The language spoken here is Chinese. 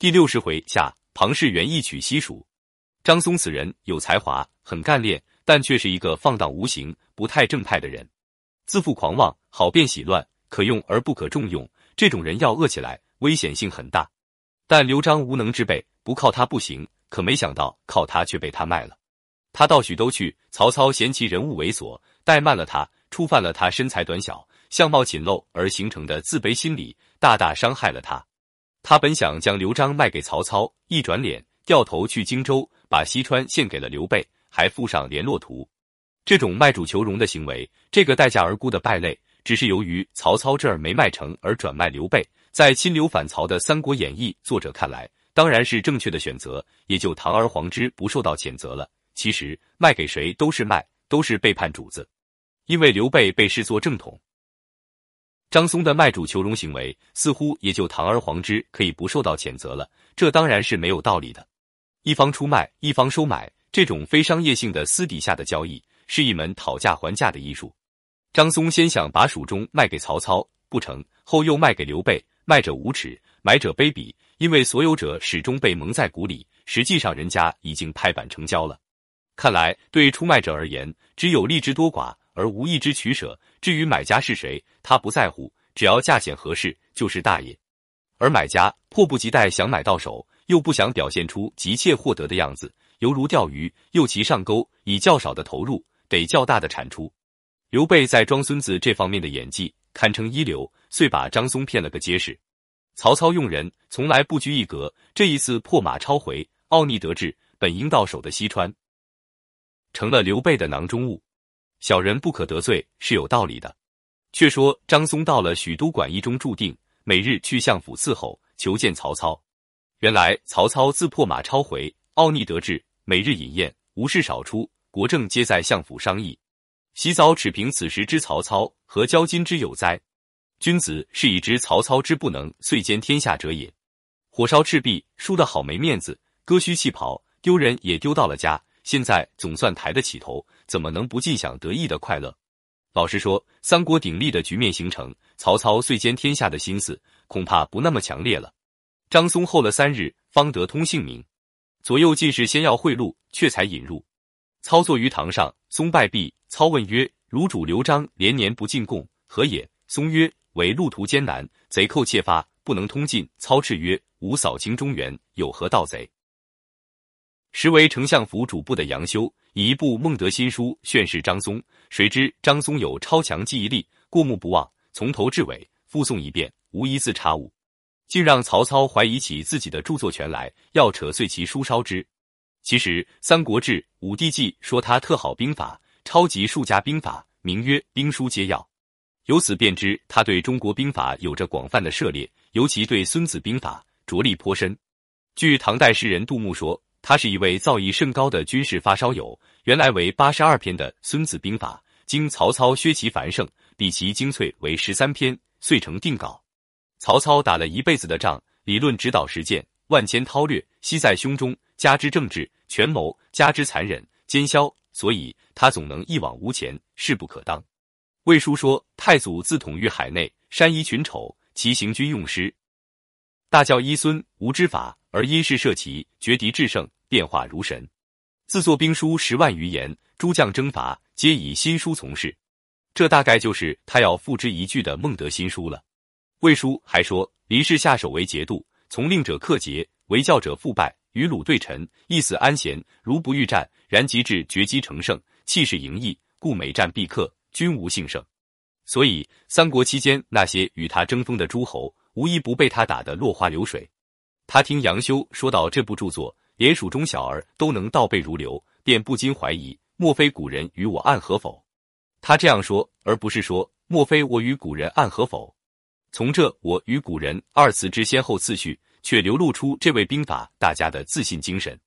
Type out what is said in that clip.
第六十回下，庞士元一曲西蜀。张松此人有才华，很干练，但却是一个放荡无形、不太正派的人，自负狂妄，好变喜乱，可用而不可重用。这种人要恶起来，危险性很大。但刘璋无能之辈，不靠他不行。可没想到，靠他却被他卖了。他到许都去，曹操嫌其人物猥琐，怠慢了他，触犯了他身材短小、相貌简陋而形成的自卑心理，大大伤害了他。他本想将刘璋卖给曹操，一转脸掉头去荆州。把西川献给了刘备，还附上联络图。这种卖主求荣的行为，这个待价而沽的败类，只是由于曹操这儿没卖成而转卖刘备。在亲刘反曹的《三国演义》作者看来，当然是正确的选择，也就堂而皇之不受到谴责了。其实卖给谁都是卖，都是背叛主子，因为刘备被视作正统。张松的卖主求荣行为，似乎也就堂而皇之可以不受到谴责了。这当然是没有道理的。一方出卖，一方收买，这种非商业性的私底下的交易，是一门讨价还价的艺术。张松先想把蜀中卖给曹操，不成，后又卖给刘备，卖者无耻，买者卑鄙，因为所有者始终被蒙在鼓里，实际上人家已经拍板成交了。看来对出卖者而言，只有利之多寡，而无益之取舍。至于买家是谁，他不在乎，只要价钱合适，就是大爷。而买家迫不及待想买到手。又不想表现出急切获得的样子，犹如钓鱼，诱其上钩，以较少的投入得较大的产出。刘备在装孙子这方面的演技堪称一流，遂把张松骗了个结实。曹操用人从来不拘一格，这一次破马超回，奥逆得志，本应到手的西川，成了刘备的囊中物。小人不可得罪是有道理的。却说张松到了许都馆驿中驻定，每日去相府伺候，求见曹操。原来曹操自破马超回，奥逆得志，每日饮宴，无事少出，国政皆在相府商议。洗澡齿评此时之曹操，何交今之有哉？君子是以知曹操之不能遂兼天下者也。火烧赤壁，输得好没面子，割须弃袍，丢人也丢到了家。现在总算抬得起头，怎么能不尽享得意的快乐？老实说，三国鼎立的局面形成，曹操遂兼天下的心思恐怕不那么强烈了。张松候了三日，方得通姓名。左右进士先要贿赂，却才引入。操坐于堂上，松拜毕，操问曰：“汝主刘璋连年不进贡，何也？”松曰：“为路途艰难，贼寇窃发，不能通进。”操斥曰：“吾扫清中原，有何盗贼？”时为丞相府主簿的杨修以一部孟德新书训示张松，谁知张松有超强记忆力，过目不忘，从头至尾复诵一遍，无一字差误。竟让曹操怀疑起自己的著作权来，要扯碎其书烧之。其实《三国志·武帝纪》说他特好兵法，超级数家兵法，名曰兵书皆要。由此便知他对中国兵法有着广泛的涉猎，尤其对《孙子兵法》着力颇深。据唐代诗人杜牧说，他是一位造诣甚高的军事发烧友。原来为八十二篇的《孙子兵法》，经曹操削其繁盛，比其精粹为十三篇，遂成定稿。曹操打了一辈子的仗，理论指导实践，万千韬略悉在胸中，加之政治权谋，加之残忍奸枭，所以他总能一往无前，势不可当。魏书说：“太祖自统御海内，山夷群丑，其行军用师，大教一孙无知法，而因事设奇，绝敌制胜，变化如神。自作兵书十万余言，诸将征伐，皆以新书从事。这大概就是他要付之一炬的孟德新书了。”魏书还说：“离世下手为节度，从令者克节，为教者复败。与鲁对陈，一死安闲。如不欲战，然即至绝机成胜，气势盈溢，故每战必克，均无幸胜。所以三国期间那些与他争锋的诸侯，无一不被他打得落花流水。”他听杨修说到这部著作，连蜀中小儿都能倒背如流，便不禁怀疑：莫非古人与我暗合否？他这样说，而不是说：莫非我与古人暗合否？从这“我与古人”二词之先后次序，却流露出这位兵法大家的自信精神。